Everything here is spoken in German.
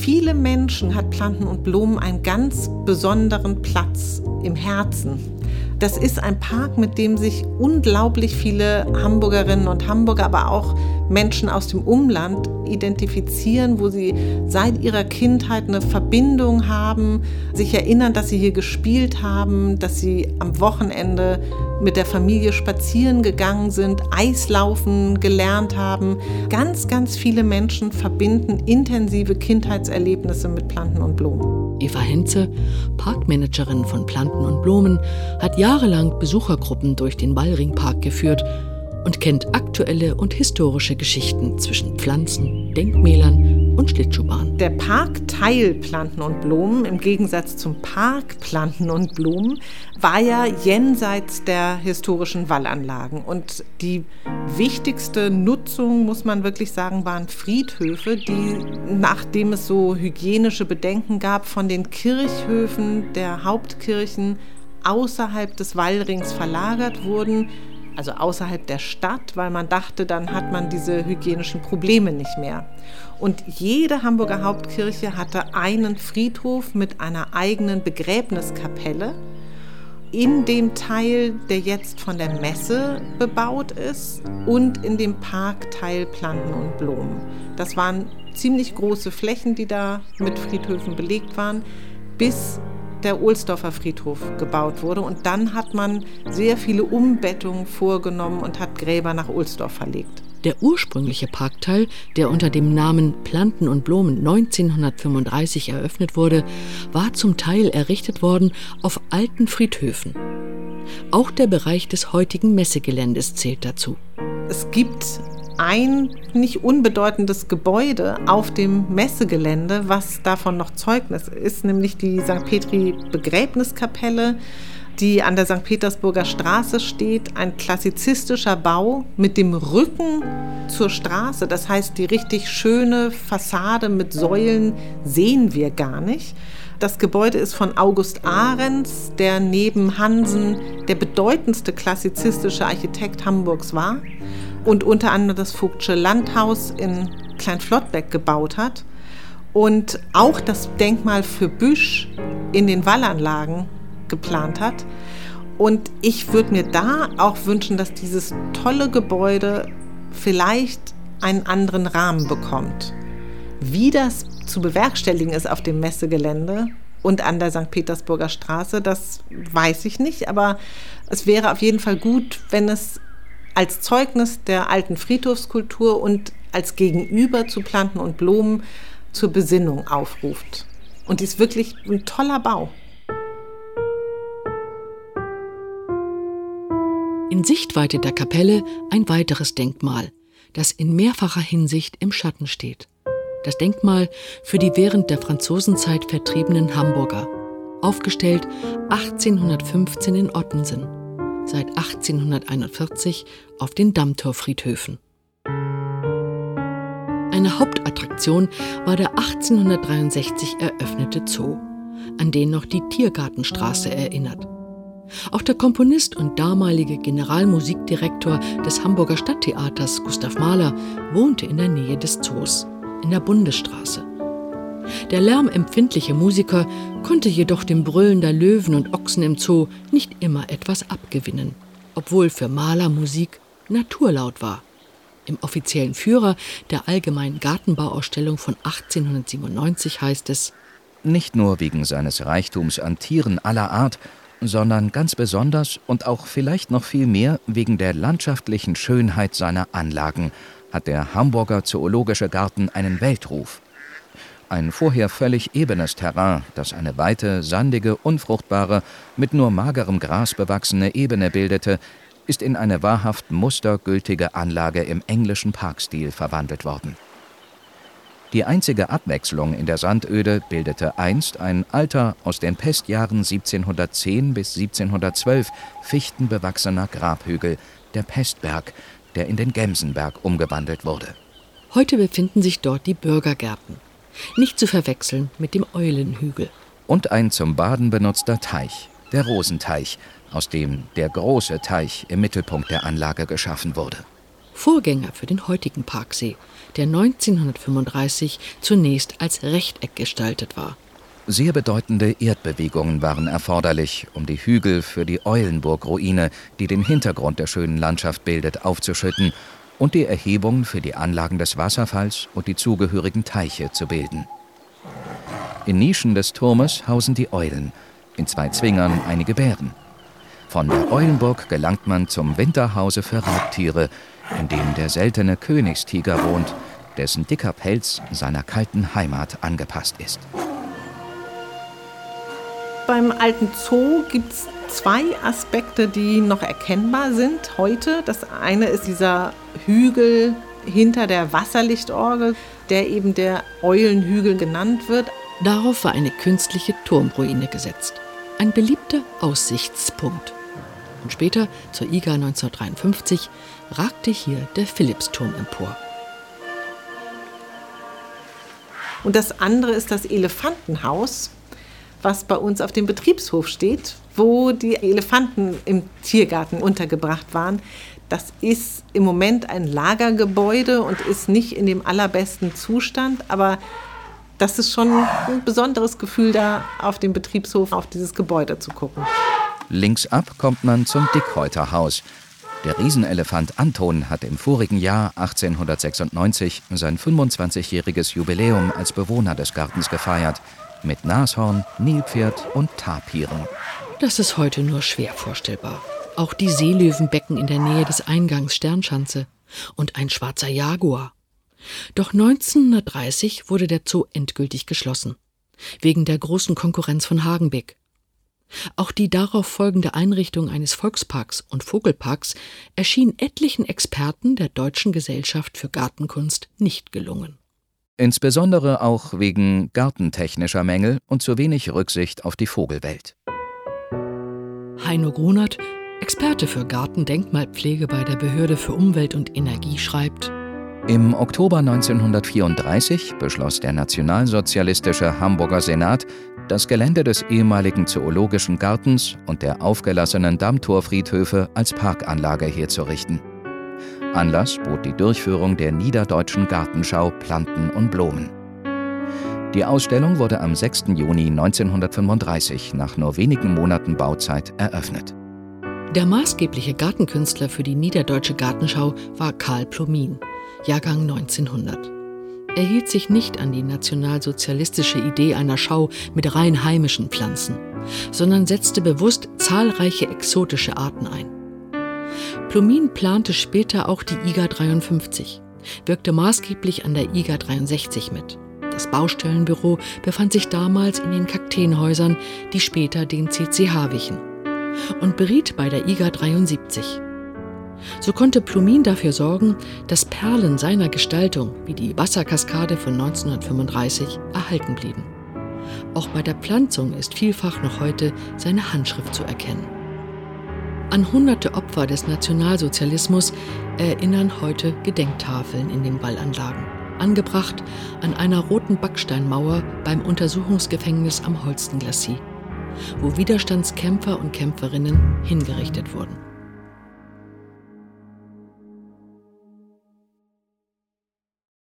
viele Menschen hat Planten und Blumen einen ganz besonderen Platz im Herzen. Das ist ein Park, mit dem sich unglaublich viele Hamburgerinnen und Hamburger, aber auch Menschen aus dem Umland identifizieren, wo sie seit ihrer Kindheit eine Verbindung haben, sich erinnern, dass sie hier gespielt haben, dass sie am Wochenende mit der Familie spazieren gegangen sind, Eislaufen gelernt haben. Ganz, ganz viele Menschen verbinden intensive Kindheitserlebnisse mit Planten und Blumen. Eva Henze, Parkmanagerin von Planten und Blumen, hat jahrelang Besuchergruppen durch den Wallringpark geführt und kennt aktuelle und historische Geschichten zwischen Pflanzen, Denkmälern und Schlittschuhbahn. Der Park Teilplanten und Blumen. Im Gegensatz zum Park Planten und Blumen war ja jenseits der historischen Wallanlagen. Und die wichtigste Nutzung, muss man wirklich sagen, waren Friedhöfe, die nachdem es so hygienische Bedenken gab von den Kirchhöfen der Hauptkirchen außerhalb des Wallrings verlagert wurden also außerhalb der Stadt, weil man dachte, dann hat man diese hygienischen Probleme nicht mehr. Und jede Hamburger Hauptkirche hatte einen Friedhof mit einer eigenen Begräbniskapelle in dem Teil, der jetzt von der Messe bebaut ist und in dem Parkteil Planten und Blumen. Das waren ziemlich große Flächen, die da mit Friedhöfen belegt waren, bis der Ohlsdorfer Friedhof gebaut wurde. Und dann hat man sehr viele Umbettungen vorgenommen und hat Gräber nach Ohlsdorf verlegt. Der ursprüngliche Parkteil, der unter dem Namen Planten und Blumen 1935 eröffnet wurde, war zum Teil errichtet worden auf alten Friedhöfen. Auch der Bereich des heutigen Messegeländes zählt dazu. Es gibt ein nicht unbedeutendes Gebäude auf dem Messegelände, was davon noch Zeugnis ist, nämlich die St. Petri Begräbniskapelle, die an der St. Petersburger Straße steht. Ein klassizistischer Bau mit dem Rücken zur Straße. Das heißt, die richtig schöne Fassade mit Säulen sehen wir gar nicht. Das Gebäude ist von August Ahrens, der neben Hansen der bedeutendste klassizistische Architekt Hamburgs war und unter anderem das Vogtsche Landhaus in Kleinflottbeck gebaut hat und auch das Denkmal für Büsch in den Wallanlagen geplant hat. Und ich würde mir da auch wünschen, dass dieses tolle Gebäude vielleicht einen anderen Rahmen bekommt. Wie das zu bewerkstelligen ist auf dem Messegelände und an der St. Petersburger Straße, das weiß ich nicht, aber es wäre auf jeden Fall gut, wenn es als Zeugnis der alten Friedhofskultur und als Gegenüber zu Planten und Blumen zur Besinnung aufruft. Und ist wirklich ein toller Bau. In Sichtweite der Kapelle ein weiteres Denkmal, das in mehrfacher Hinsicht im Schatten steht. Das Denkmal für die während der Franzosenzeit vertriebenen Hamburger, aufgestellt 1815 in Ottensen seit 1841 auf den Dammtorfriedhöfen. Eine Hauptattraktion war der 1863 eröffnete Zoo, an den noch die Tiergartenstraße erinnert. Auch der Komponist und damalige Generalmusikdirektor des Hamburger Stadttheaters Gustav Mahler wohnte in der Nähe des Zoos, in der Bundesstraße. Der lärmempfindliche Musiker konnte jedoch dem Brüllen der Löwen und Ochsen im Zoo nicht immer etwas abgewinnen, obwohl für Maler Musik naturlaut war. Im offiziellen Führer der Allgemeinen Gartenbauausstellung von 1897 heißt es, nicht nur wegen seines Reichtums an Tieren aller Art, sondern ganz besonders und auch vielleicht noch viel mehr wegen der landschaftlichen Schönheit seiner Anlagen hat der Hamburger Zoologische Garten einen Weltruf. Ein vorher völlig ebenes Terrain, das eine weite, sandige, unfruchtbare, mit nur magerem Gras bewachsene Ebene bildete, ist in eine wahrhaft mustergültige Anlage im englischen Parkstil verwandelt worden. Die einzige Abwechslung in der Sandöde bildete einst ein alter, aus den Pestjahren 1710 bis 1712 fichtenbewachsener Grabhügel, der Pestberg, der in den Gemsenberg umgewandelt wurde. Heute befinden sich dort die Bürgergärten nicht zu verwechseln mit dem Eulenhügel. Und ein zum Baden benutzter Teich, der Rosenteich, aus dem der große Teich im Mittelpunkt der Anlage geschaffen wurde. Vorgänger für den heutigen Parksee, der 1935 zunächst als Rechteck gestaltet war. Sehr bedeutende Erdbewegungen waren erforderlich, um die Hügel für die Eulenburg-Ruine, die den Hintergrund der schönen Landschaft bildet, aufzuschütten und die Erhebung für die Anlagen des Wasserfalls und die zugehörigen Teiche zu bilden. In Nischen des Turmes hausen die Eulen, in zwei Zwingern einige Bären. Von der Eulenburg gelangt man zum Winterhause für Raubtiere, in dem der seltene Königstiger wohnt, dessen dicker Pelz seiner kalten Heimat angepasst ist. Beim alten Zoo gibt es zwei Aspekte, die noch erkennbar sind heute. Das eine ist dieser Hügel hinter der Wasserlichtorgel, der eben der Eulenhügel genannt wird. Darauf war eine künstliche Turmruine gesetzt. Ein beliebter Aussichtspunkt. Und später, zur IGA 1953, ragte hier der Philippsturm empor. Und das andere ist das Elefantenhaus, was bei uns auf dem Betriebshof steht, wo die Elefanten im Tiergarten untergebracht waren. Das ist im Moment ein Lagergebäude und ist nicht in dem allerbesten Zustand, aber das ist schon ein besonderes Gefühl, da auf dem Betriebshof auf dieses Gebäude zu gucken. Links ab kommt man zum Dickhäuterhaus. Der Riesenelefant Anton hat im vorigen Jahr 1896 sein 25-jähriges Jubiläum als Bewohner des Gartens gefeiert. Mit Nashorn, Nilpferd und Tapiren. Das ist heute nur schwer vorstellbar. Auch die Seelöwenbecken in der Nähe des Eingangs Sternschanze und ein schwarzer Jaguar. Doch 1930 wurde der Zoo endgültig geschlossen. Wegen der großen Konkurrenz von Hagenbeck. Auch die darauf folgende Einrichtung eines Volksparks und Vogelparks erschien etlichen Experten der Deutschen Gesellschaft für Gartenkunst nicht gelungen. Insbesondere auch wegen gartentechnischer Mängel und zu wenig Rücksicht auf die Vogelwelt. Heino Grunert, Experte für Gartendenkmalpflege bei der Behörde für Umwelt und Energie, schreibt: Im Oktober 1934 beschloss der nationalsozialistische Hamburger Senat das Gelände des ehemaligen Zoologischen Gartens und der aufgelassenen Dammtorfriedhöfe als Parkanlage herzurichten. Anlass bot die Durchführung der Niederdeutschen Gartenschau Planten und Blumen. Die Ausstellung wurde am 6. Juni 1935 nach nur wenigen Monaten Bauzeit eröffnet. Der maßgebliche Gartenkünstler für die Niederdeutsche Gartenschau war Karl Plomin, Jahrgang 1900. Er hielt sich nicht an die nationalsozialistische Idee einer Schau mit rein heimischen Pflanzen, sondern setzte bewusst zahlreiche exotische Arten ein. Plumin plante später auch die IGA 53, wirkte maßgeblich an der IGA 63 mit. Das Baustellenbüro befand sich damals in den Kakteenhäusern, die später den CCH wichen, und beriet bei der IGA 73. So konnte Plumin dafür sorgen, dass Perlen seiner Gestaltung, wie die Wasserkaskade von 1935, erhalten blieben. Auch bei der Pflanzung ist vielfach noch heute seine Handschrift zu erkennen. An hunderte Opfer des Nationalsozialismus erinnern heute Gedenktafeln in den Wallanlagen, angebracht an einer roten Backsteinmauer beim Untersuchungsgefängnis am Holstenglassie, wo Widerstandskämpfer und Kämpferinnen hingerichtet wurden.